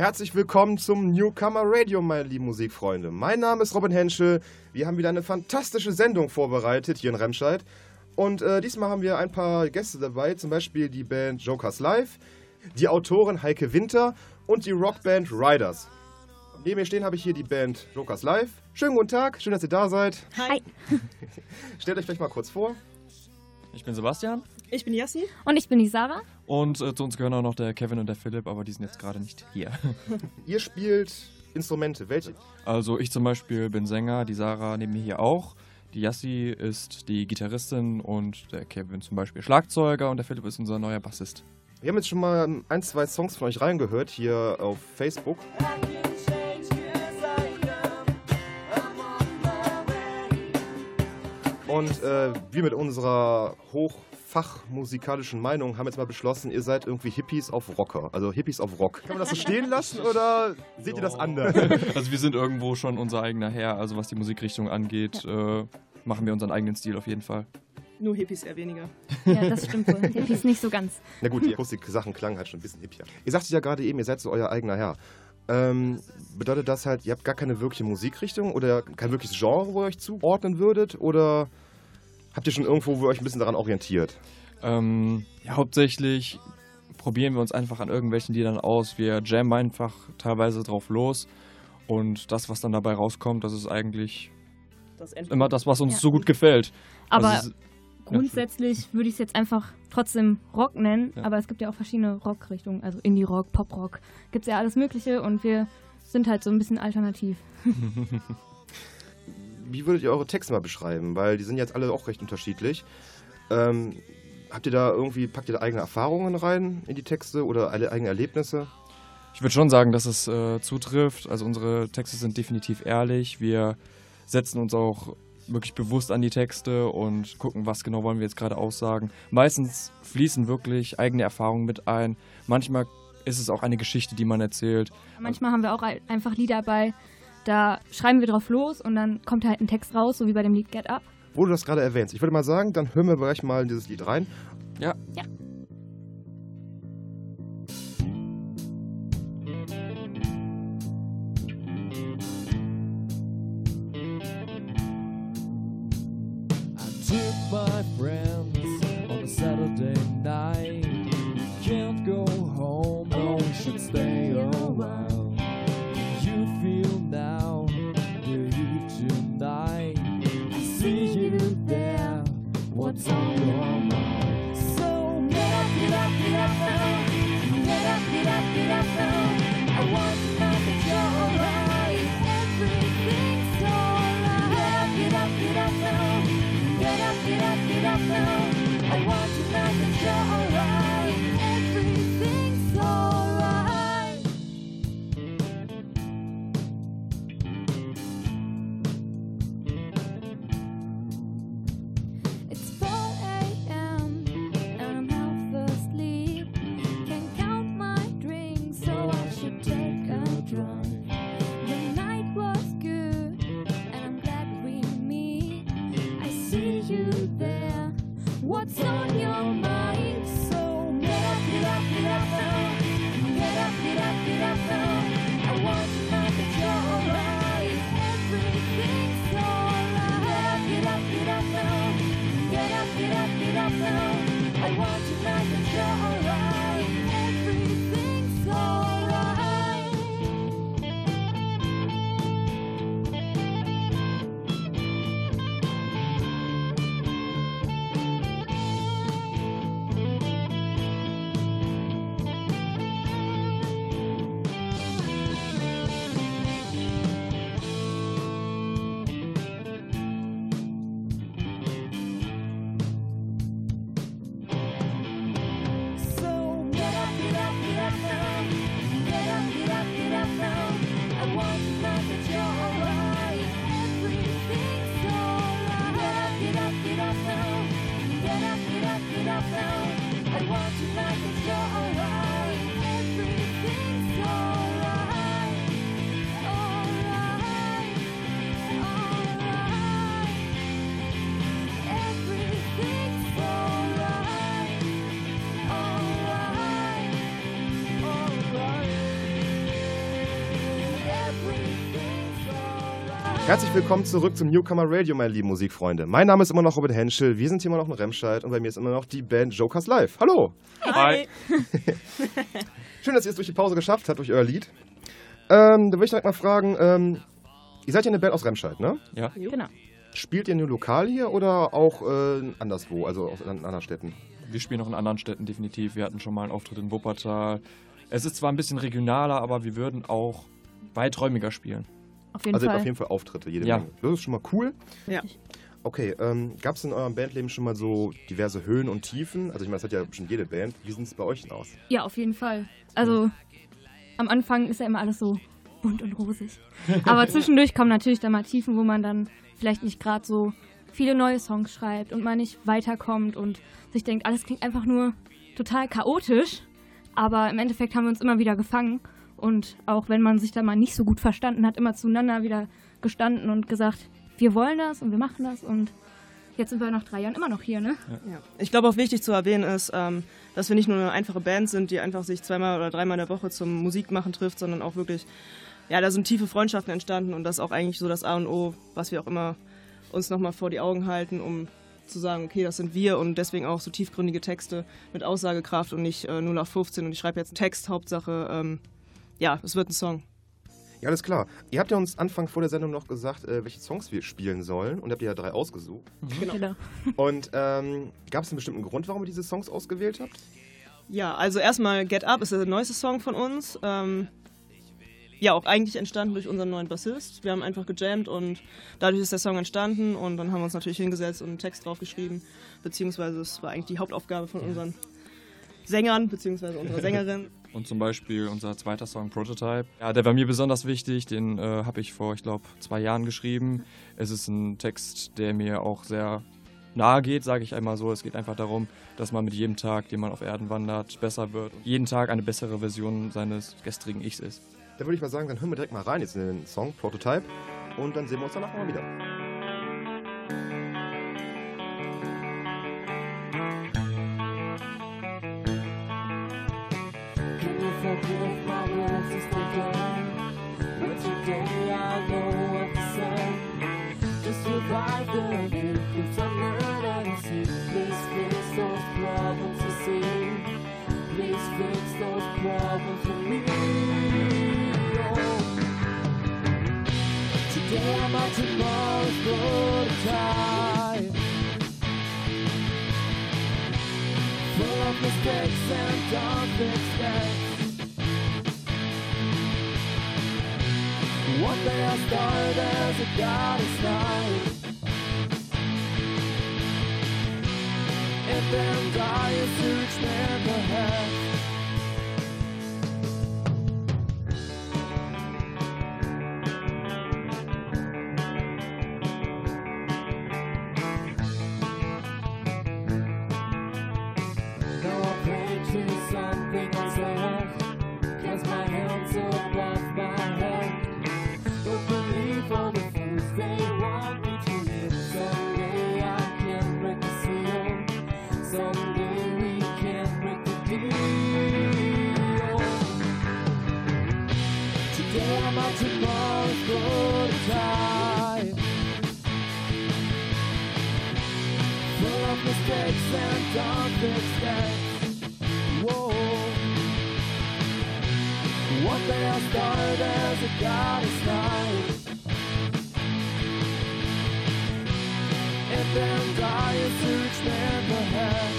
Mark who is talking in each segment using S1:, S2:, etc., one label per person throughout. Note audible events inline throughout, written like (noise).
S1: Herzlich willkommen zum Newcomer Radio, meine lieben Musikfreunde. Mein Name ist Robin Henschel. Wir haben wieder eine fantastische Sendung vorbereitet hier in Remscheid. Und äh, diesmal haben wir ein paar Gäste dabei, zum Beispiel die Band Jokers Live, die Autorin Heike Winter und die Rockband Riders. Neben mir stehen habe ich hier die Band Jokers Live. Schönen guten Tag, schön, dass ihr da seid.
S2: Hi. (laughs)
S1: Stellt euch vielleicht mal kurz vor.
S3: Ich bin Sebastian.
S2: Ich bin Yassi.
S4: Und ich bin die Sarah.
S3: Und äh, zu uns gehören auch noch der Kevin und der Philipp, aber die sind jetzt gerade nicht hier. (laughs)
S1: ihr spielt Instrumente. Welche?
S3: Also ich zum Beispiel bin Sänger, die Sarah neben mir hier auch. Die Yassi ist die Gitarristin und der Kevin zum Beispiel Schlagzeuger und der Philipp ist unser neuer Bassist.
S1: Wir haben jetzt schon mal ein, zwei Songs von euch reingehört hier auf Facebook. Und äh, wir mit unserer hochfachmusikalischen Meinung haben jetzt mal beschlossen, ihr seid irgendwie Hippies auf Rocker. Also Hippies auf Rock. Kann man das so stehen lassen (laughs) oder seht ihr das anders? (laughs)
S3: Also wir sind irgendwo schon unser eigener Herr. Also was die Musikrichtung angeht, äh, machen wir unseren eigenen Stil auf jeden Fall.
S2: Nur Hippies eher weniger.
S4: Ja, das stimmt wohl. (laughs) Hippies nicht so ganz.
S1: Na gut, die Akustik-Sachen klangen halt schon ein bisschen hippier. Ihr sagtet ja gerade eben, ihr seid so euer eigener Herr. Ähm, bedeutet das halt, ihr habt gar keine wirkliche Musikrichtung oder kein wirkliches Genre, wo ihr euch zuordnen würdet? Oder habt ihr schon irgendwo, wo ihr euch ein bisschen daran orientiert?
S3: Ähm, ja, hauptsächlich probieren wir uns einfach an irgendwelchen Liedern aus. Wir jammen einfach teilweise drauf los. Und das, was dann dabei rauskommt, das ist eigentlich das immer das, was uns ja. so gut gefällt.
S4: Aber also, grundsätzlich würde ich es jetzt einfach trotzdem Rock nennen, ja. aber es gibt ja auch verschiedene Rockrichtungen, also Indie-Rock, Pop-Rock, gibt es ja alles Mögliche und wir sind halt so ein bisschen alternativ. (laughs)
S1: Wie würdet ihr eure Texte mal beschreiben? Weil die sind jetzt alle auch recht unterschiedlich. Ähm, habt ihr da irgendwie, packt ihr da eigene Erfahrungen rein in die Texte oder eigene Erlebnisse?
S3: Ich würde schon sagen, dass es äh, zutrifft. Also unsere Texte sind definitiv ehrlich. Wir setzen uns auch wirklich bewusst an die Texte und gucken, was genau wollen wir jetzt gerade aussagen. Meistens fließen wirklich eigene Erfahrungen mit ein. Manchmal ist es auch eine Geschichte, die man erzählt.
S4: Manchmal haben wir auch einfach Lieder dabei, da schreiben wir drauf los und dann kommt halt ein Text raus, so wie bei dem Lied Get Up.
S1: Wo du das gerade erwähnst, ich würde mal sagen, dann hören wir gleich mal in dieses Lied rein.
S3: Ja.
S4: Ja. you there? What's on your mind?
S1: Herzlich willkommen zurück zum Newcomer Radio, meine lieben Musikfreunde. Mein Name ist immer noch Robin Henschel, wir sind hier immer noch in Remscheid und bei mir ist immer noch die Band Jokers Live. Hallo!
S3: Hi. (laughs)
S1: Schön, dass ihr es durch die Pause geschafft habt, durch euer Lied. Ähm, da würde ich direkt mal fragen, ähm, ihr seid ja eine Band aus Remscheid, ne?
S3: Ja.
S5: Genau.
S1: Spielt ihr nur lokal hier oder auch äh, anderswo, also aus an anderen Städten?
S3: Wir spielen auch in anderen Städten definitiv. Wir hatten schon mal einen Auftritt in Wuppertal. Es ist zwar ein bisschen regionaler, aber wir würden auch weiträumiger spielen.
S5: Auf jeden
S1: Also
S5: Fall.
S1: auf jeden Fall Auftritte, jede
S3: Ja.
S1: Menge. Das ist schon mal cool.
S2: Ja.
S1: Okay, ähm, gab es in eurem Bandleben schon mal so diverse Höhen und Tiefen? Also ich meine, das hat ja bestimmt jede Band. Wie sieht es bei euch denn aus?
S5: Ja, auf jeden Fall. Also am Anfang ist ja immer alles so bunt und rosig. (laughs) Aber zwischendurch kommen natürlich dann mal Tiefen, wo man dann vielleicht nicht gerade so viele neue Songs schreibt und man nicht weiterkommt und sich denkt, alles klingt einfach nur total chaotisch. Aber im Endeffekt haben wir uns immer wieder gefangen und auch wenn man sich da mal nicht so gut verstanden hat, immer zueinander wieder gestanden und gesagt, wir wollen das und wir machen das und jetzt sind wir nach drei Jahren immer noch hier, ne?
S2: Ja. Ich glaube auch wichtig zu erwähnen ist, ähm, dass wir nicht nur eine einfache Band sind, die einfach sich zweimal oder dreimal in der Woche zum Musikmachen trifft, sondern auch wirklich, ja, da sind tiefe Freundschaften entstanden und das ist auch eigentlich so das A und O, was wir auch immer uns nochmal vor die Augen halten, um zu sagen, okay, das sind wir und deswegen auch so tiefgründige Texte mit Aussagekraft und nicht äh, 0 auf 15 und ich schreibe jetzt einen Text, Hauptsache, ähm, ja, es wird ein Song.
S1: Ja, alles klar. Ihr habt ja uns Anfang vor der Sendung noch gesagt, äh, welche Songs wir spielen sollen. Und habt ihr ja drei ausgesucht.
S5: Genau. (laughs)
S1: Und ähm, gab es einen bestimmten Grund, warum ihr diese Songs ausgewählt habt?
S2: Ja, also erstmal Get Up ist der neueste Song von uns. Ähm, ja, auch eigentlich entstanden durch unseren neuen Bassist. Wir haben einfach gejammt und dadurch ist der Song entstanden und dann haben wir uns natürlich hingesetzt und einen Text draufgeschrieben. Beziehungsweise es war eigentlich die Hauptaufgabe von unseren Sängern, beziehungsweise unserer (laughs) Sängerin.
S3: Und zum Beispiel unser zweiter Song Prototype. Ja, der war mir besonders wichtig. Den äh, habe ich vor, ich glaube, zwei Jahren geschrieben. Es ist ein Text, der mir auch sehr nahe geht, sage ich einmal so. Es geht einfach darum, dass man mit jedem Tag, den man auf Erden wandert, besser wird und jeden Tag eine bessere Version seines gestrigen Ichs ist.
S1: Dann würde ich mal sagen, dann hören wir direkt mal rein jetzt in den Song Prototype. Und dann sehen wir uns danach mal wieder.
S6: I started as a goddess. And then die a rich man. One day I started as a goddess night. And then die as a rich man perhaps.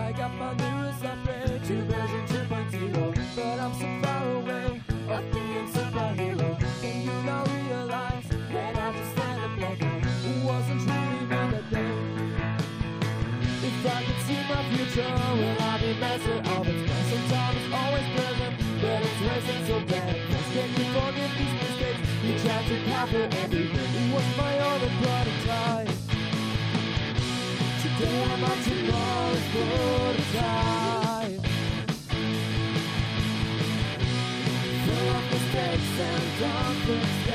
S6: I got my mirrors up red, two version 2.0. But I'm so far away of being superhero. Can you now realize that I just up like I wasn't really meant to be? If I could see my future, will I be messing up? It's racing so bad. Just can you forgive these mistakes? You tried to copy everything. It was my own prototype. Today I'm on tomorrow's prototype. Full of mistakes and unfixed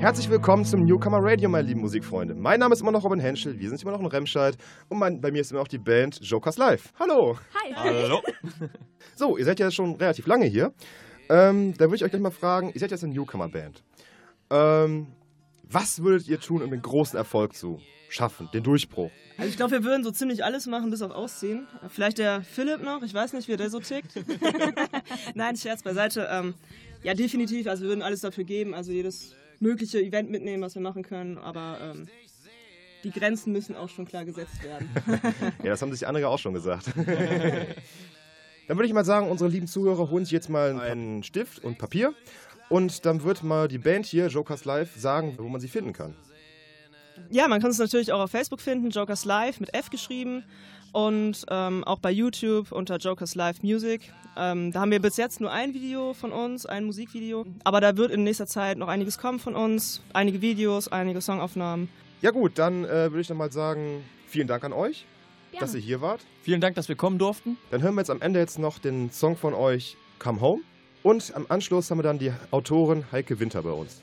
S6: Herzlich willkommen zum Newcomer Radio, meine lieben Musikfreunde. Mein Name ist immer noch Robin Henschel, wir sind immer noch in Remscheid und mein, bei mir ist immer noch die Band Jokers Live. Hallo!
S5: Hi.
S3: Hallo. (laughs)
S6: So, ihr seid ja schon relativ lange hier. Ähm, da würde ich euch gleich mal fragen, ihr seid jetzt eine Newcomer-Band. Ähm, was würdet ihr tun, um den großen Erfolg zu schaffen, den Durchbruch?
S2: Also ich glaube, wir würden so ziemlich alles machen, bis auf Aussehen. Vielleicht der Philipp noch, ich weiß nicht, wie der so tickt. (laughs) (laughs) Nein, Scherz beiseite. Ähm, ja, definitiv, also wir würden alles dafür geben, also jedes mögliche Event mitnehmen, was wir machen können, aber ähm, die Grenzen müssen auch schon klar gesetzt werden. (laughs)
S6: Ja, das haben sich andere auch schon gesagt. (laughs) dann würde ich mal sagen, unsere lieben Zuhörer holen sich jetzt mal einen Stift und Papier und dann wird mal die Band hier, Jokers Live, sagen, wo man sie finden kann.
S2: Ja, man kann uns natürlich auch auf Facebook finden, Jokers Live mit F geschrieben und ähm, auch bei YouTube unter Jokers Live Music. Ähm, da haben wir bis jetzt nur ein Video von uns, ein Musikvideo, aber da wird in nächster Zeit noch einiges kommen von uns, einige Videos, einige Songaufnahmen.
S6: Ja gut, dann äh, würde ich dann mal sagen, vielen Dank an euch,
S5: Gerne.
S6: dass ihr hier wart.
S3: Vielen Dank, dass wir kommen durften.
S6: Dann hören wir jetzt am Ende jetzt noch den Song von euch, Come Home. Und am Anschluss haben wir dann die Autorin Heike Winter bei uns.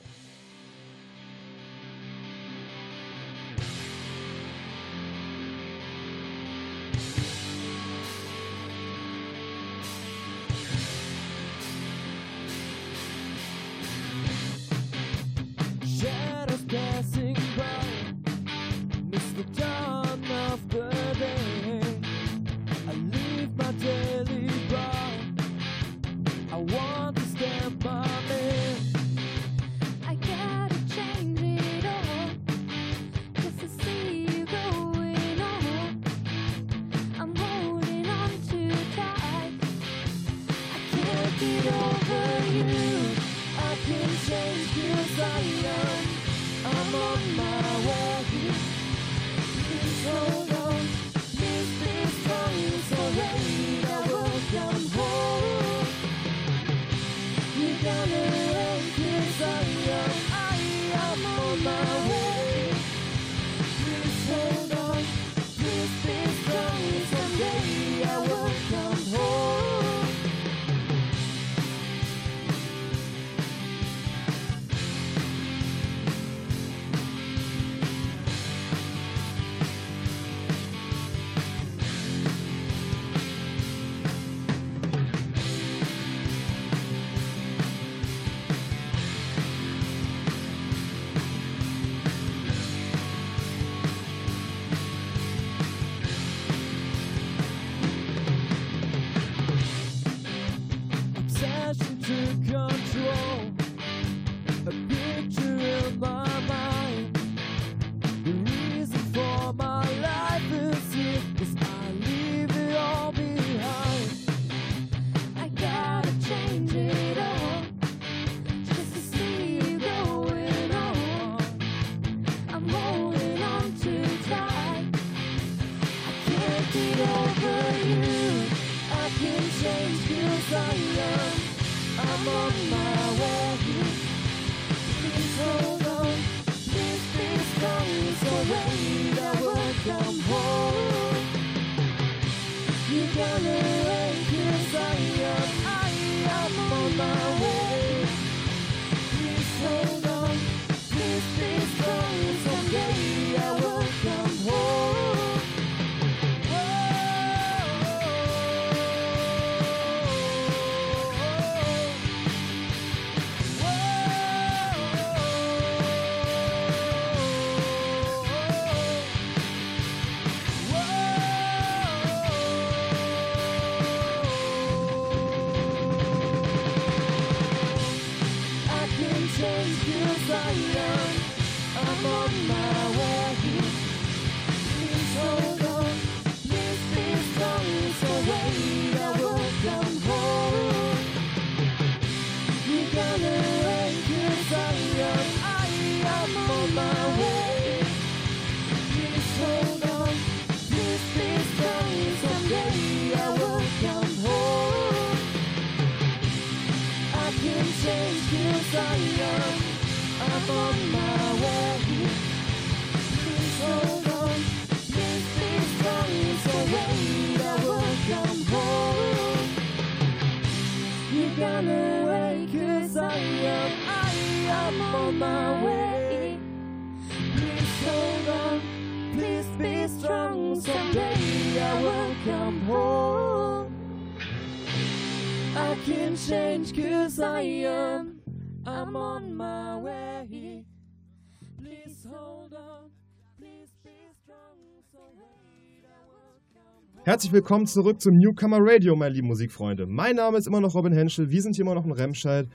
S1: Herzlich willkommen zurück zum Newcomer Radio, meine lieben Musikfreunde. Mein Name ist immer noch Robin Henschel, wir sind hier immer noch in Remscheid.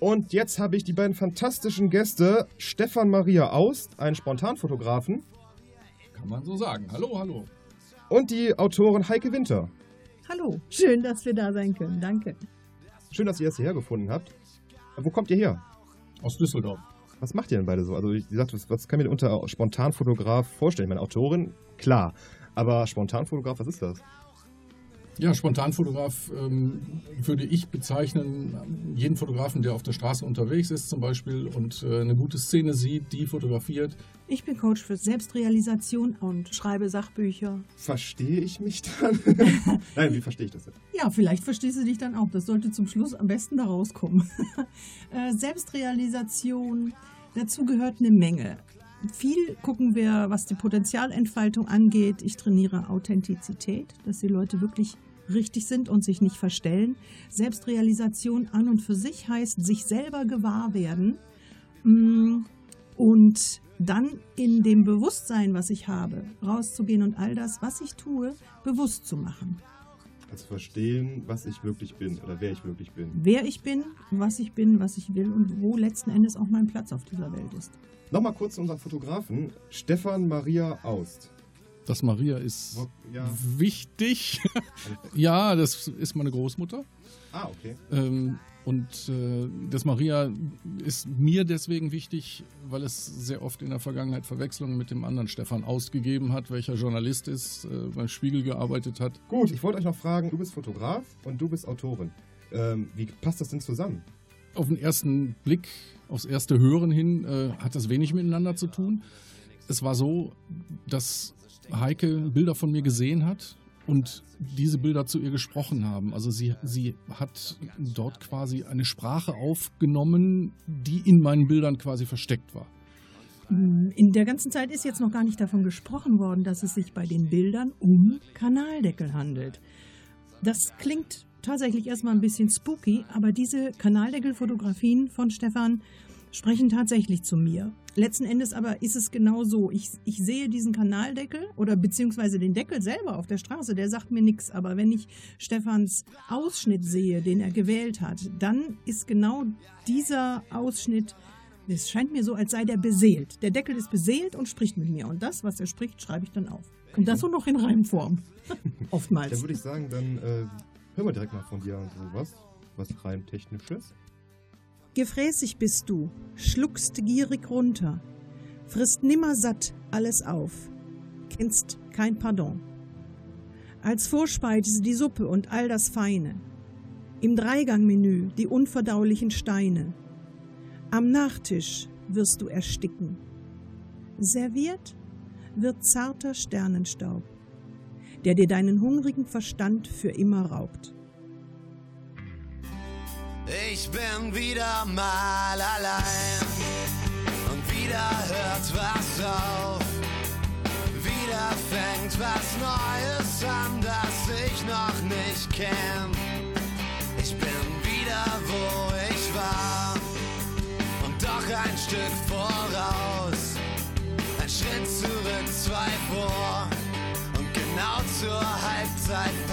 S1: Und jetzt habe ich die beiden fantastischen Gäste, Stefan Maria Aust, einen Spontanfotografen,
S7: Kann man so sagen. Hallo, hallo.
S1: und die Autorin Heike Winter.
S8: Hallo, schön, dass wir da sein können. Danke.
S1: Schön, dass ihr das hierher gefunden habt. Wo kommt ihr her?
S7: Aus Düsseldorf.
S1: Was macht ihr denn beide so? Also, wie gesagt, was, was kann ich mir unter Spontanfotograf vorstellen? Ich meine, Autorin, klar. Aber Spontanfotograf, was ist das?
S7: Ja, Spontanfotograf ähm, würde ich bezeichnen, jeden Fotografen, der auf der Straße unterwegs ist zum Beispiel und äh, eine gute Szene sieht, die fotografiert.
S8: Ich bin Coach für Selbstrealisation und schreibe Sachbücher.
S1: Verstehe ich mich dann? (laughs) Nein, wie verstehe ich das denn?
S8: Ja, vielleicht verstehst du dich dann auch. Das sollte zum Schluss am besten da rauskommen. (laughs) Äh, Selbstrealisation, dazu gehört eine Menge. Viel gucken wir, was die Potenzialentfaltung angeht. Ich trainiere Authentizität, dass die Leute wirklich richtig sind und sich nicht verstellen. Selbstrealisation an und für sich heißt sich selber gewahr werden. Mm, Und dann in dem Bewusstsein, was ich habe, rauszugehen und all das, was ich tue, bewusst zu machen.
S1: Also verstehen, was ich wirklich bin oder wer ich wirklich bin.
S8: wer ich bin, was ich bin, was ich will und wo letzten Endes auch mein Platz auf dieser Welt ist.
S1: Nochmal kurz zu unserem Fotografen, Stefan Maria Aust.
S7: Das Maria ist
S1: Ja.
S7: wichtig. (laughs) ja, das ist meine Großmutter.
S1: Ah, okay.
S7: Ähm, und äh, das Maria ist mir deswegen wichtig, weil es sehr oft in der Vergangenheit Verwechslungen mit dem anderen Stefan ausgegeben hat, welcher Journalist ist, äh, beim Spiegel gearbeitet hat.
S1: Gut, ich wollte euch noch fragen, du bist Fotograf und du bist Autorin. Ähm, wie passt das denn zusammen?
S7: Auf den ersten Blick, aufs erste Hören hin, äh, hat das wenig miteinander zu tun. Es war so, dass Heike Bilder von mir gesehen hat und diese Bilder zu ihr gesprochen haben. Also sie, sie hat dort quasi eine Sprache aufgenommen, die in meinen Bildern quasi versteckt war.
S8: In der ganzen Zeit ist jetzt noch gar nicht davon gesprochen worden, dass es sich bei den Bildern um Kanaldeckel handelt. Das klingt tatsächlich erstmal ein bisschen spooky, aber diese Kanaldeckel-Fotografien von Stefan sprechen tatsächlich zu mir. Letzten Endes aber ist es genau so. Ich, ich sehe diesen Kanaldeckel oder beziehungsweise den Deckel selber auf der Straße, der sagt mir nichts. Aber wenn ich Stefans Ausschnitt sehe, den er gewählt hat, dann ist genau dieser Ausschnitt es scheint mir so, als sei der beseelt. Der Deckel ist beseelt und spricht mit mir. Und das, was er spricht, schreibe ich dann auf. Und das so noch in Reimform. (laughs) Oftmals.
S1: Dann würde ich sagen, dann äh, hören wir direkt mal von dir so was, was rein technisches.
S8: Gefräßig bist du, schluckst gierig runter, frisst nimmer satt alles auf, kennst kein Pardon. Als Vorspeise die Suppe und all das Feine, im Dreigangmenü die unverdaulichen Steine, am Nachtisch wirst du ersticken. Serviert wird zarter Sternenstaub, der dir deinen hungrigen Verstand für immer raubt.
S9: Ich bin wieder mal allein und wieder hört was auf. Wieder fängt was Neues an, das ich noch nicht kenn. Ich bin wieder, wo ich war und doch ein Stück voraus. Ein Schritt zurück, I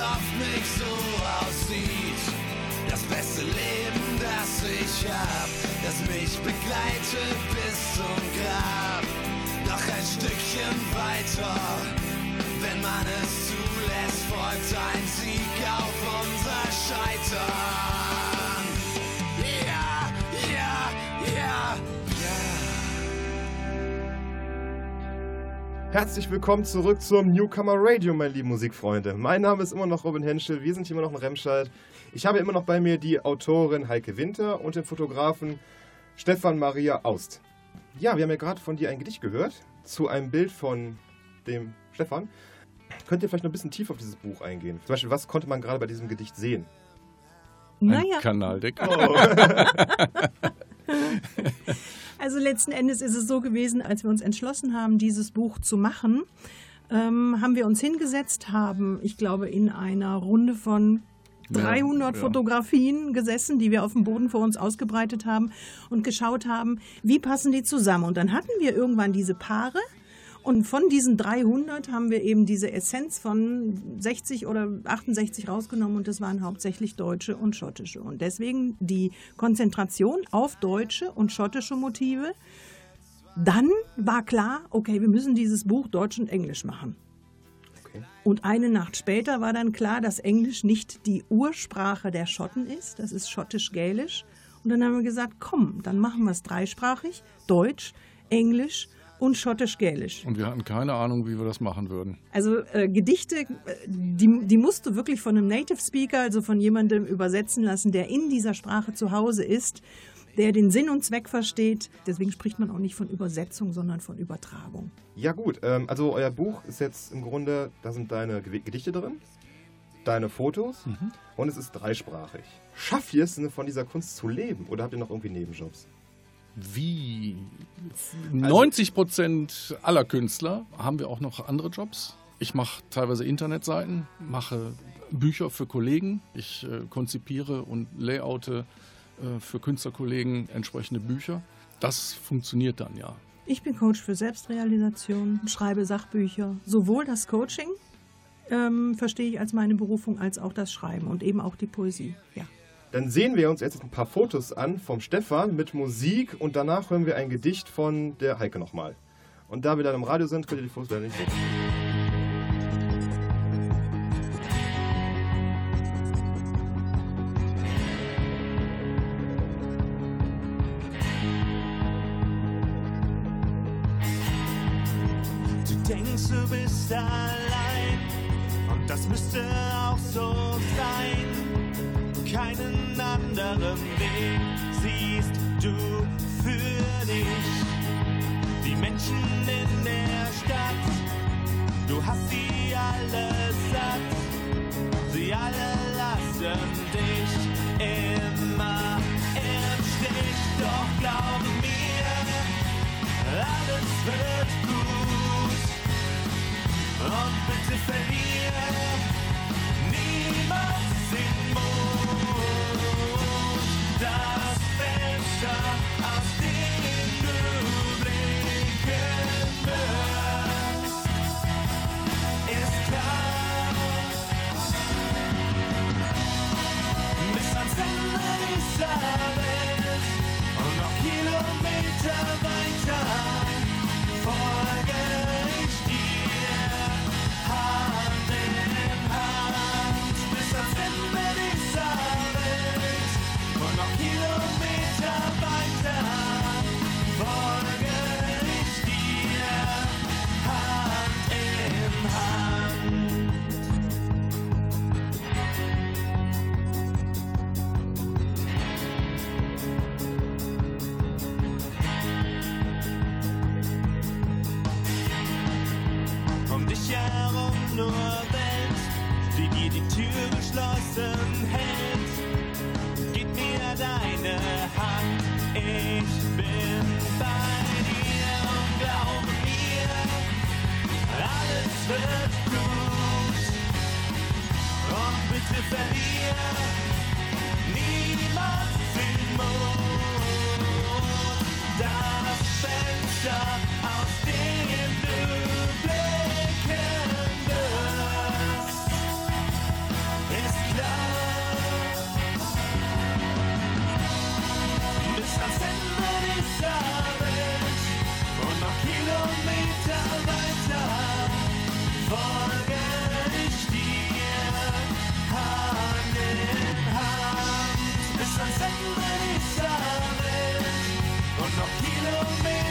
S9: oft nicht so aussieht. Das beste Leben, das ich hab, das mich begleitet bis zum Grab. Noch ein Stückchen weiter, wenn man es zulässt, folgt ein Sieg auf unser Scheitern.
S1: Herzlich willkommen zurück zum Newcomer Radio, meine lieben Musikfreunde. Mein Name ist immer noch Robin Henschel, wir sind hier immer noch in Remscheid. Ich habe immer noch bei mir die Autorin Heike Winter und den Fotografen Stefan Maria Aust. Ja, wir haben ja gerade von dir ein Gedicht gehört zu einem Bild von dem Stefan. Könnt ihr vielleicht noch ein bisschen tiefer auf dieses Buch eingehen? Zum Beispiel, was konnte man gerade bei diesem Gedicht sehen?
S8: Naja,
S7: Ein Kanaldeckel. (laughs) (laughs)
S8: also letzten Endes ist es so gewesen, als wir uns entschlossen haben, dieses Buch zu machen, ähm, haben wir uns hingesetzt, haben, ich glaube, in einer Runde von 300
S7: ja.
S8: Fotografien gesessen, die wir auf dem Boden vor uns ausgebreitet haben und geschaut haben, wie passen die zusammen. Und dann hatten wir irgendwann diese Paare und von diesen 300 haben wir eben diese Essenz von 60 oder 68 rausgenommen und das waren hauptsächlich deutsche und schottische. Und deswegen die Konzentration auf deutsche und schottische Motive. Dann war klar, okay, wir müssen dieses Buch Deutsch und Englisch machen. Und eine Nacht später war dann klar, dass Englisch nicht die Ursprache der Schotten ist, das ist schottisch-gälisch. Und dann haben wir gesagt, komm, dann machen wir es dreisprachig, Deutsch, Englisch und schottisch-gälisch.
S7: Und wir hatten keine Ahnung, wie wir das machen würden.
S8: Also äh, Gedichte, äh, die, die musst du wirklich von einem Native Speaker, also von jemandem übersetzen lassen, der in dieser Sprache zu Hause ist, der den Sinn und Zweck versteht. Deswegen spricht man auch nicht von Übersetzung, sondern von Übertragung.
S1: Ja gut, ähm, also euer Buch ist jetzt im Grunde, da sind deine Ge- Gedichte drin, deine Fotos und es ist dreisprachig. Schafft ihr es von dieser Kunst zu leben oder habt ihr noch irgendwie Nebenjobs?
S7: Wie 90 Prozent aller Künstler haben wir auch noch andere Jobs. Ich mache teilweise Internetseiten, mache Bücher für Kollegen, ich äh, konzipiere und layoute äh, für Künstlerkollegen entsprechende Bücher. Das funktioniert dann ja.
S8: Ich bin Coach für Selbstrealisation, schreibe Sachbücher. Sowohl das Coaching ähm, verstehe ich als meine Berufung, als auch das Schreiben und eben auch die Poesie. Ja.
S1: Dann sehen wir uns jetzt ein paar Fotos an vom Stefan mit Musik und danach hören wir ein Gedicht von der Heike nochmal. Und da wir dann im Radio sind, könnt ihr die Fotos leider nicht sehen.
S10: Du denkst, du bist allein Menschen in der Stadt, du hast sie alle satt. Sie alle lassen dich immer im Stich. Doch glaub mir, alles wird gut. Und bitte verliere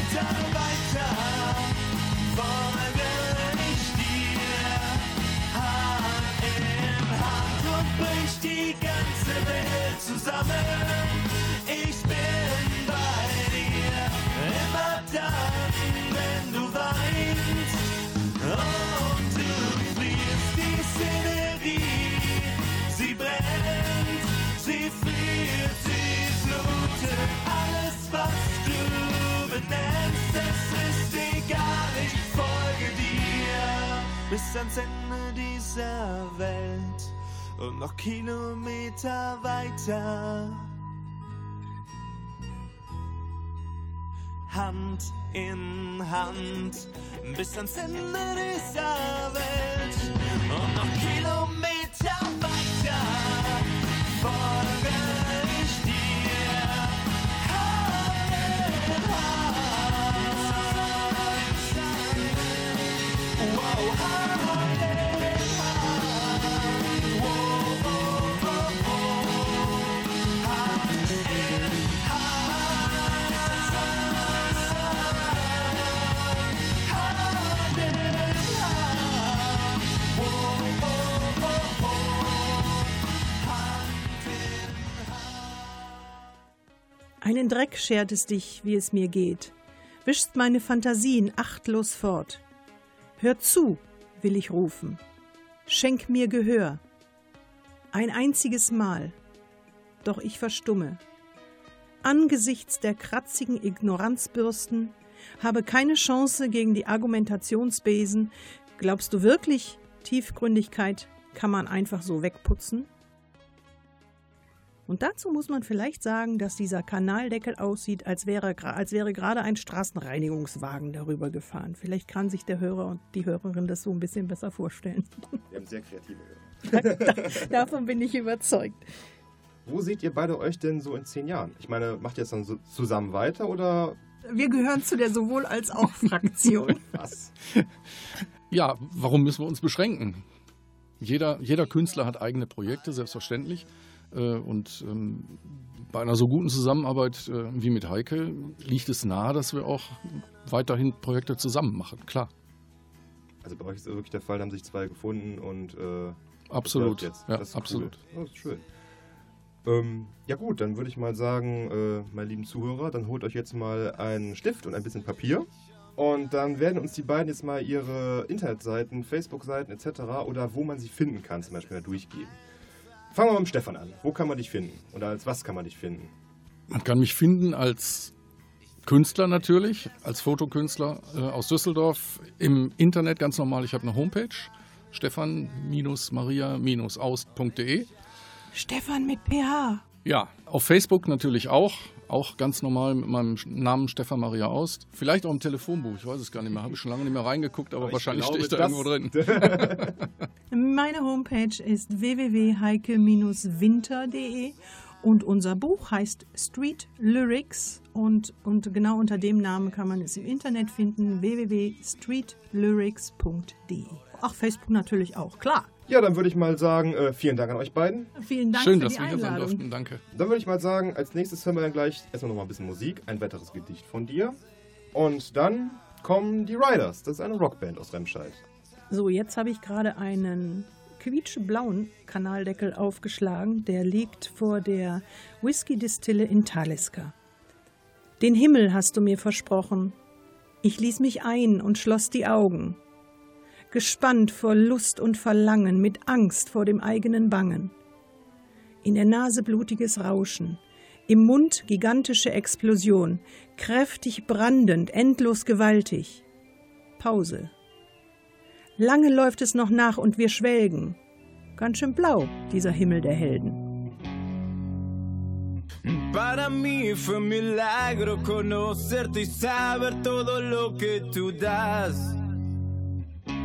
S10: Kilometer weiter folge ich dir Hand in Hand und bricht die ganze Welt zusammen. Bis ans Ende dieser Welt und noch Kilometer weiter. Hand in Hand bis ans Ende dieser Welt und noch Kilometer weiter folge
S8: Einen Dreck schert es dich, wie es mir geht, wischst meine Fantasien achtlos fort. Hör zu, will ich rufen, schenk mir Gehör. Ein einziges Mal, doch ich verstumme. Angesichts der kratzigen Ignoranzbürsten habe keine Chance gegen die Argumentationsbesen. Glaubst du wirklich, Tiefgründigkeit kann man einfach so wegputzen? Und dazu muss man vielleicht sagen, dass dieser Kanaldeckel aussieht, als wäre, als wäre gerade ein Straßenreinigungswagen darüber gefahren. Vielleicht kann sich der Hörer und die Hörerin das so ein bisschen besser vorstellen.
S1: Wir haben sehr kreative Hörer. (laughs)
S8: Davon bin ich überzeugt.
S1: Wo seht ihr beide euch denn so in zehn Jahren? Ich meine, macht ihr es dann so zusammen weiter oder
S8: Wir gehören zu der sowohl als auch Fraktion. (laughs)
S1: was?
S7: Ja, warum müssen wir uns beschränken? Jeder, jeder Künstler hat eigene Projekte, selbstverständlich. Äh, Und ähm, bei einer so guten Zusammenarbeit äh, wie mit Heike liegt es nahe, dass wir auch weiterhin Projekte zusammen machen. Klar,
S1: Also bei euch ist wirklich der Fall, da haben sich zwei gefunden und äh,
S7: absolut.
S1: jetzt.
S7: Ja,
S1: das
S7: absolut.
S1: Cool. Das ist schön. Ähm, ja gut, dann würde ich mal sagen, äh, meine lieben Zuhörer, dann holt euch jetzt mal einen Stift und ein bisschen Papier. Und dann werden uns die beiden jetzt mal ihre Internetseiten, Facebook-Seiten etc. oder wo man sie finden kann, zum Beispiel durchgeben. Fangen wir mal mit Stefan an. Wo kann man dich finden? Oder als was kann man dich finden?
S7: Man kann mich finden als Künstler natürlich, als Fotokünstler äh, aus Düsseldorf im Internet ganz normal. Ich habe eine Homepage, stefan-maria-aust.de.
S8: Stefan mit PH.
S7: Ja, auf Facebook natürlich auch. Auch ganz normal mit meinem Namen Stefan Maria Aust. Vielleicht auch im Telefonbuch, ich weiß es gar nicht mehr. Habe ich schon lange nicht mehr reingeguckt, aber,
S1: Aber ich
S7: wahrscheinlich stehe ich da irgendwo drin. (laughs)
S8: Meine Homepage ist www.heike-winter.de und unser Buch heißt Street Lyrics und, und genau unter dem Namen kann man es im Internet finden, www.streetlyrics.de. Ach, Facebook natürlich auch, klar.
S1: Ja, dann würde ich mal sagen, äh, vielen Dank an euch beiden.
S8: Vielen Dank
S7: Schön,
S8: für
S7: dass
S8: die
S7: wir hier sein durften. Danke.
S1: Dann würde ich mal sagen, als nächstes hören wir dann gleich erstmal noch mal ein bisschen Musik, ein weiteres Gedicht von dir. Und dann kommen die Riders. Das ist eine Rockband aus Remscheid.
S8: So, jetzt habe ich gerade einen quietschblauen Kanaldeckel aufgeschlagen. Der liegt vor der Whisky-Distille in Talisker. Den Himmel hast du mir versprochen. Ich ließ mich ein und schloss die Augen. Gespannt vor Lust und Verlangen, mit Angst vor dem eigenen Bangen. In der Nase blutiges Rauschen, im Mund gigantische Explosion, kräftig brandend, endlos gewaltig. Pause. Lange läuft es noch nach und wir schwelgen. Ganz schön blau, dieser Himmel der Helden.
S11: Para mí fue un milagro conocerte y saber todo lo que tú das.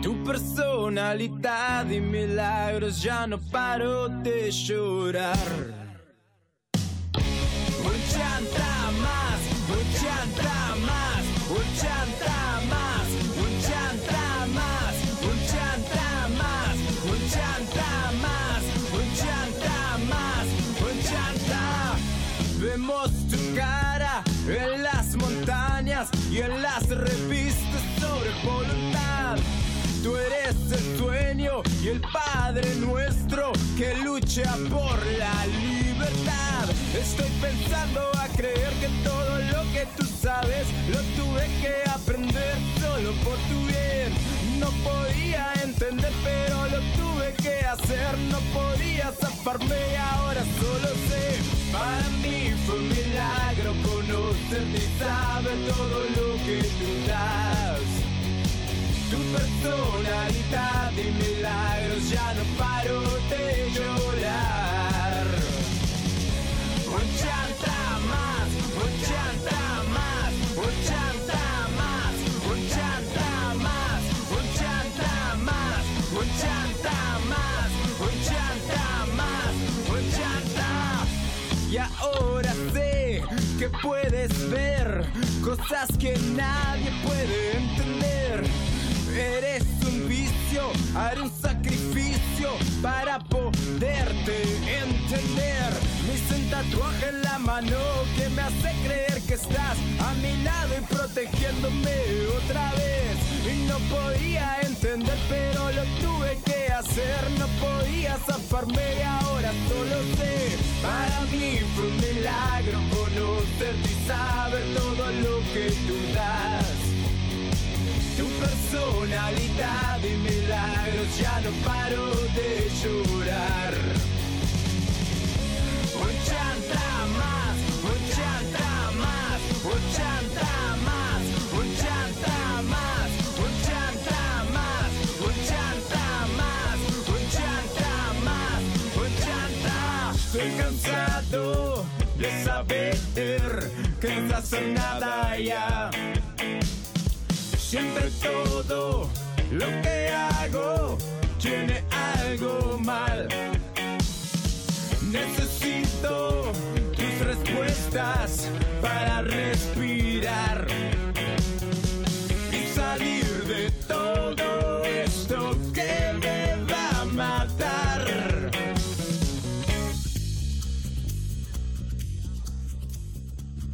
S11: Tu personalidad y milagros ya no paro de llorar. Ochenta más, ochenta más, ochenta más, ochenta más, ochenta más, ochenta más, ochenta más, ochenta. Vemos tu cara en las montañas y en las revistas El sueño y el Padre nuestro que lucha por la libertad. Estoy pensando a creer que todo lo que tú sabes lo tuve que aprender solo por tu bien. No podía entender, pero lo tuve que hacer. No podía zafarme ahora solo sé. Para mí fue un milagro conocerte y saber todo lo que tú das. Personalidad y milagros ya no paro de llorar. Ochenta más, ochenta más, ochenta más, ochenta más, ochenta más, ochenta más, ochenta más, ochenta. Y ahora sé que puedes ver cosas que nadie puede entender. Eres un vicio, haré un sacrificio para poderte entender. Me hice tatuaje en la mano que me hace creer que estás a mi lado y protegiéndome otra vez. Y no podía entender, pero lo tuve que hacer. No podía zafarme y ahora solo sé. Para mí fue un milagro conocerte y saber todo lo que tú das. Tu personalidad y milagros ya no paro de llorar. Ochenta más, ochenta más, ochenta más, ochenta más, ochenta más, ochenta más, ochenta más, ochenta. Estoy cansado de saber que no hace nada ya. Siempre todo lo que hago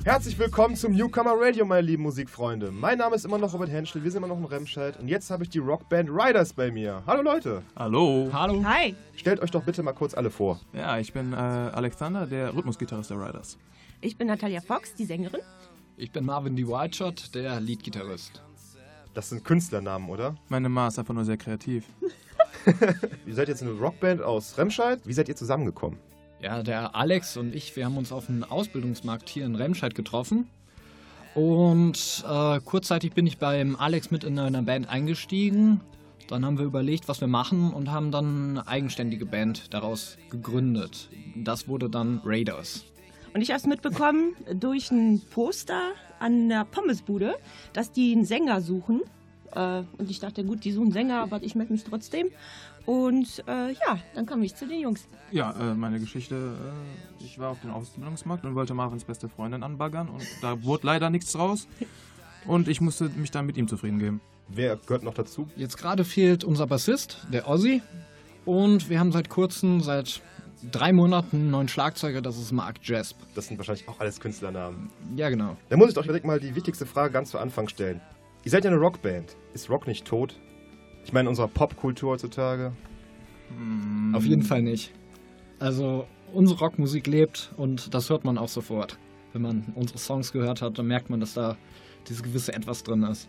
S1: Herzlich willkommen zum Newcomer Radio, meine lieben Musikfreunde. Mein Name ist immer noch Robert Henschel, wir sind immer noch in Remscheid und jetzt habe ich die Rockband Riders bei mir. Hallo Leute.
S3: Hallo.
S7: Hallo.
S2: Hi.
S1: Stellt euch doch bitte mal kurz alle vor.
S3: Ja, ich bin äh, Alexander, der Rhythmusgitarrist der Riders.
S12: Ich bin Natalia Fox, die Sängerin.
S13: Ich bin Marvin D. Whiteshot, der Leadgitarrist.
S1: Das sind Künstlernamen, oder?
S3: Meine Ma ist einfach nur sehr kreativ. (laughs)
S1: Ihr seid jetzt eine Rockband aus Remscheid. Wie seid ihr zusammengekommen?
S13: Ja, der Alex und ich, wir haben uns auf einem Ausbildungsmarkt hier in Remscheid getroffen. Und äh, kurzzeitig bin ich beim Alex mit in einer Band eingestiegen. Dann haben wir überlegt, was wir machen und haben dann eine eigenständige Band daraus gegründet. Das wurde dann Raiders.
S12: Und ich habe es mitbekommen durch ein Poster an der Pommesbude, dass die einen Sänger suchen. Äh, und ich dachte, gut, die suchen Sänger, aber ich melde mich trotzdem. Und äh, ja, dann kam ich zu den Jungs.
S3: Ja, äh, meine Geschichte, äh, ich war auf dem Ausbildungsmarkt und wollte Marvins beste Freundin anbaggern und da wurde leider nichts draus. Und ich musste mich dann mit ihm zufrieden geben.
S1: Wer gehört noch dazu?
S13: Jetzt gerade fehlt unser Bassist, der Ozzy. Und wir haben seit kurzem, seit drei Monaten einen neuen Schlagzeuger, das ist Mark Jasp.
S1: Das sind wahrscheinlich auch alles Künstlernamen.
S13: Ja, genau.
S1: Dann muss ich euch direkt mal die wichtigste Frage ganz zu Anfang stellen. Ihr seid ja eine Rockband. Ist Rock nicht tot? Ich meine, in unserer Popkultur heutzutage.
S13: Auf jeden Fall nicht. Also, unsere Rockmusik lebt und das hört man auch sofort. Wenn man unsere Songs gehört hat, dann merkt man, dass da dieses gewisse Etwas drin ist.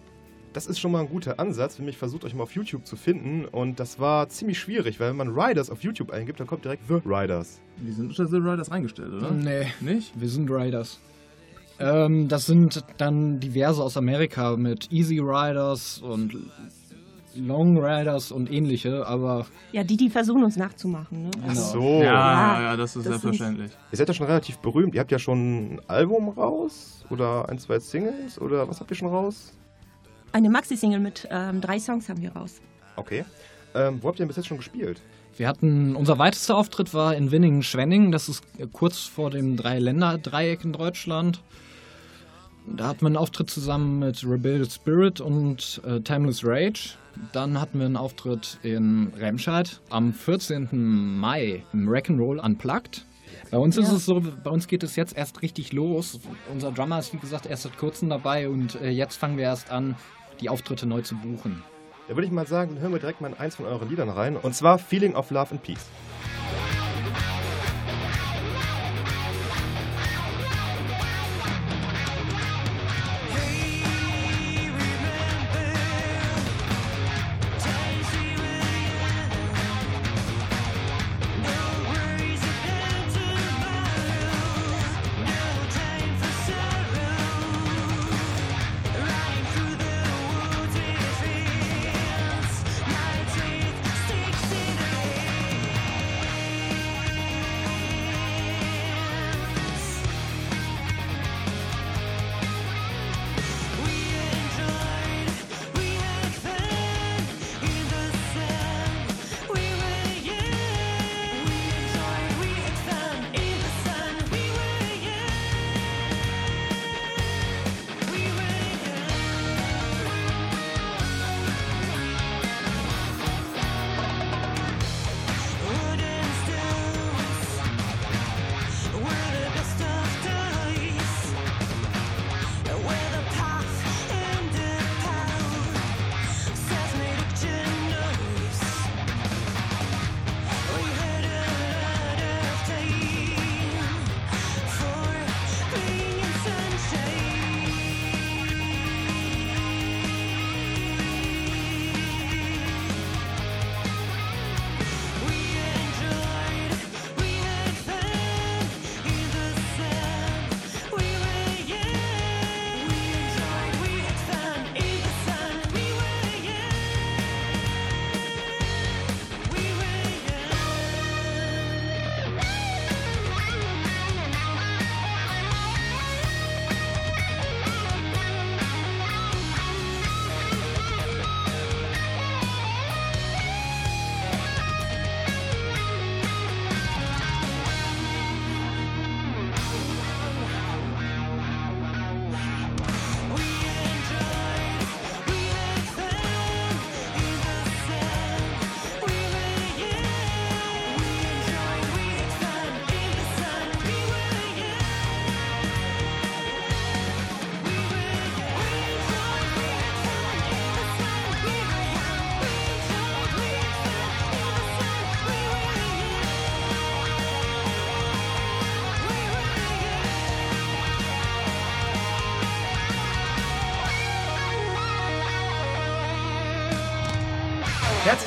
S4: Das ist schon mal ein guter Ansatz. Für mich versucht euch mal auf YouTube zu finden. Und das war ziemlich schwierig, weil wenn man Riders auf YouTube eingibt, dann kommt direkt The Riders.
S14: Die sind unter The Riders eingestellt, oder?
S13: Nee,
S14: Nicht?
S13: wir sind Riders. Ähm, das sind dann diverse aus Amerika mit Easy Riders und Long Riders und ähnliche, aber
S12: Ja, die, die versuchen uns nachzumachen. Ne?
S4: Ach so.
S14: Ja,
S12: Ja,
S14: ja, ja, das ist
S12: das
S14: selbstverständlich.
S4: Ihr seid ja schon relativ berühmt. Ihr habt ja schon ein Album raus oder ein, zwei Singles oder was habt ihr schon raus?
S12: Eine Maxi-Single mit ähm, drei Songs haben wir raus.
S4: Okay. Ähm, wo habt ihr denn bis jetzt schon gespielt?
S13: wir hatten, unser weitester Auftritt war in Winningen-Schwenningen, das ist kurz vor dem Drei-Länder-Dreieck in Deutschland. Da hatten wir einen Auftritt zusammen mit Rebellious Spirit und äh, Timeless Rage. Dann hatten wir einen Auftritt in Remscheid am 14. Mai im Rock'n'Roll Unplugged. Bei uns ist
S12: Ja.
S13: es so, bei uns geht es jetzt erst richtig los. Unser Drummer ist wie gesagt erst seit kurzem dabei und äh, jetzt fangen wir erst an, die Auftritte neu zu buchen.
S4: Da würde ich mal sagen, hören wir direkt mal in eins von euren Liedern rein. Und zwar Feeling of Love and Peace.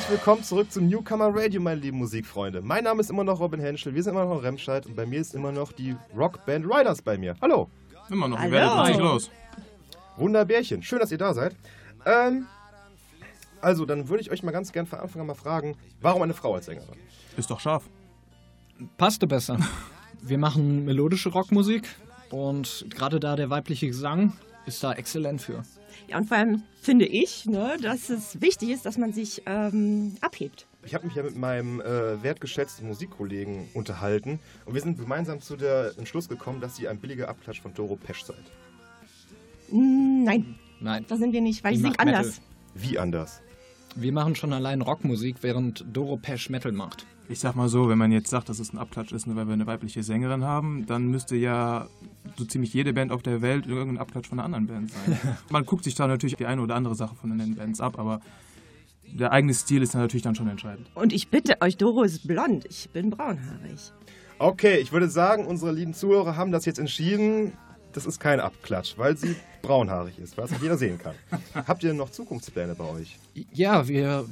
S4: Herzlich willkommen zurück zum Newcomer Radio, meine lieben Musikfreunde. Mein Name ist immer noch Robin Henschel, wir sind immer noch in Remscheid und bei mir ist immer noch die Rockband Riders bei mir. Hallo.
S14: Immer noch, ihr werdet richtig los.
S4: Wunderbärchen, schön, dass ihr da seid. Ähm, also, dann würde ich euch mal ganz gern von Anfang an mal fragen, warum eine Frau als Sängerin?
S14: Ist doch scharf.
S13: Passte besser. Wir machen melodische Rockmusik und gerade da der weibliche Gesang ist da exzellent für.
S12: Ja, und vor allem finde ich, ne, dass es wichtig ist, dass man sich ähm, abhebt.
S4: Ich habe mich ja mit meinem äh, wertgeschätzten Musikkollegen unterhalten und wir sind gemeinsam zu der Entschluss gekommen, dass ihr ein billiger Abklatsch von Doro Pesch seid.
S12: Mm, nein,
S13: Nein,
S12: da sind wir nicht, weil
S13: Die
S12: ich sing
S13: macht
S12: anders.
S13: Metal.
S4: Wie anders?
S13: wir machen schon allein Rockmusik, während Doro Pesch Metal macht.
S14: Ich sag mal so, wenn man jetzt sagt, dass es ein Abklatsch ist, nur weil wir eine weibliche Sängerin haben, dann müsste ja so ziemlich jede Band auf der Welt irgendein Abklatsch von einer anderen Band sein. (laughs) man guckt sich da natürlich die eine oder andere Sache von den Bands ab, aber der eigene Stil ist natürlich dann schon entscheidend.
S12: Und ich bitte euch, Doro ist blond, ich bin braunhaarig.
S4: Okay, ich würde sagen, unsere lieben Zuhörer haben das jetzt entschieden. das ist kein Abklatsch, weil sie braunhaarig ist, was jeder sehen kann. (laughs) Habt ihr noch Zukunftspläne bei euch?
S13: Ja, wir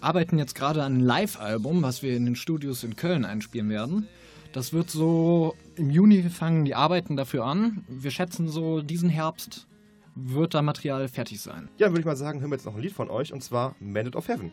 S13: arbeiten jetzt gerade an einem Live-Album, was wir in den Studios in Köln einspielen werden. Das wird so im Juni fangen die Arbeiten dafür an. Wir schätzen so, diesen Herbst wird da Material fertig sein.
S4: Ja, würde ich mal sagen, hören wir jetzt noch ein Lied von euch und zwar Mandate of Heaven.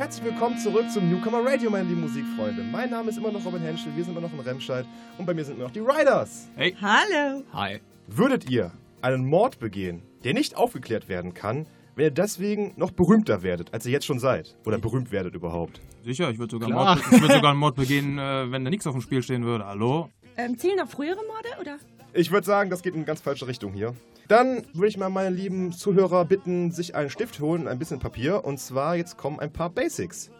S4: Herzlich willkommen zurück zum Newcomer Radio, meine lieben Musikfreunde. Mein Name ist immer noch Robin Henschel, wir sind immer noch in Remscheid und bei mir sind immer noch die Riders.
S14: Hey.
S12: Hallo.
S13: Hi.
S4: Würdet ihr einen Mord begehen, der nicht aufgeklärt werden kann, wenn ihr deswegen noch berühmter werdet, als ihr jetzt schon seid? Oder berühmt werdet überhaupt?
S14: Sicher, ich würde sogar,
S13: Klar.
S14: Mord, ich würd sogar einen Mord begehen, äh, wenn da nichts auf dem Spiel stehen würde. Hallo?
S12: Ähm, zählen noch frühere Morde, oder?
S4: Ich würde sagen, das geht in eine ganz falsche Richtung hier. Dann würde ich mal meine lieben Zuhörer bitten, sich einen Stift holen und ein bisschen Papier. Und zwar, jetzt kommen ein paar Basics.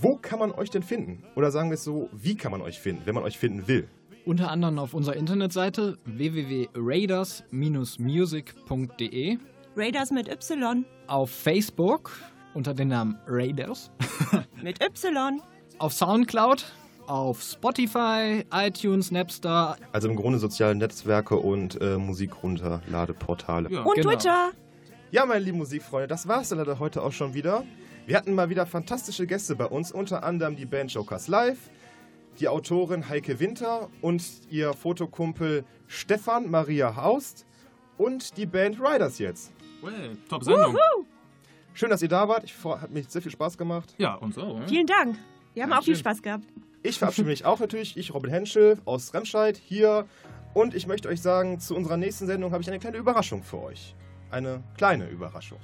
S4: Wo kann man euch denn finden? Oder sagen wir es so, wie kann man euch finden, wenn man euch finden will?
S13: Unter anderem auf unserer Internetseite www.raiders-music.de,
S12: Raiders mit Y.
S13: auf Facebook unter dem Namen Raiders,
S12: Mit Y.
S13: auf Soundcloud, auf Spotify, iTunes, Napster.
S4: Also im Grunde soziale Netzwerke und äh, Musikrunterladeportale.
S14: Ja.
S12: Und
S13: Genau.
S12: Twitter.
S4: Ja, meine lieben Musikfreunde, das war's dann leider heute auch schon wieder. Wir hatten mal wieder fantastische Gäste bei uns, unter anderem die Band Jokers Live, die Autorin Heike Winter und ihr Fotokumpel Stefan Maria Haust und die Band Riders jetzt.
S14: Well, top Sendung.
S4: Schön, dass ihr da wart. Ich, hat mich sehr viel Spaß gemacht.
S14: Ja, und so. Ja?
S12: Vielen Dank. Wir haben
S14: Ja,
S12: auch viel
S14: schön.
S12: Spaß gehabt.
S4: Ich verabschiede mich auch natürlich. Ich, Robin Henschel aus Remscheid, hier. Und ich möchte euch sagen, zu unserer nächsten Sendung habe ich eine kleine Überraschung für euch. Eine kleine Überraschung.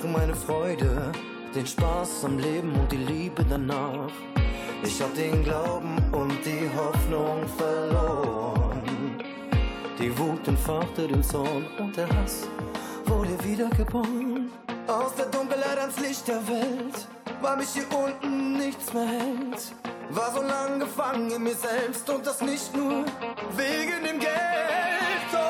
S9: Lachen, meine Freude, den Spaß am Leben und die Liebe danach. Ich hab den Glauben und die Hoffnung verloren. Die Wut entfachte den Zorn und der Hass wurde wiedergeboren. Aus der Dunkelheit ans Licht der Welt, weil mich hier unten nichts mehr hält. War so lang gefangen in mir selbst und das nicht nur wegen dem Geld.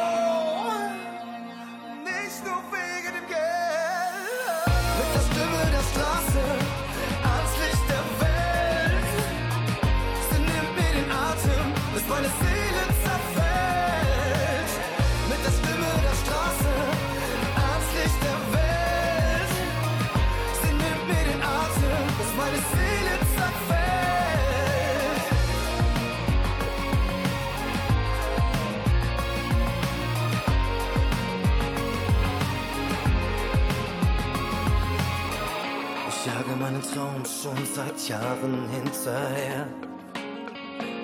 S9: Schon seit Jahren hinterher.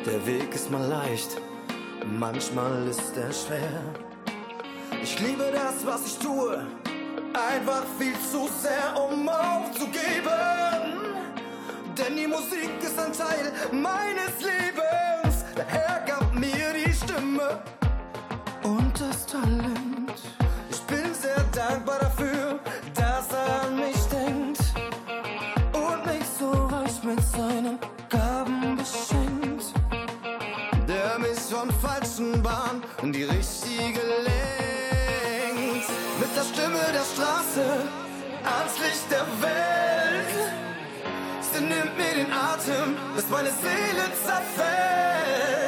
S9: Der Weg ist mal leicht, manchmal ist er schwer. Ich liebe das, was ich tue, einfach viel zu sehr, um aufzugeben. Denn die Musik ist ein Teil meines Lebens. Der Herr gab mir die Stimme und das Talent. Ich bin sehr dankbar dafür, in die richtige lenkt. Mit der Stimme der Straße ans Licht der Welt. Sie nimmt mir den Atem, bis meine Seele zerfällt.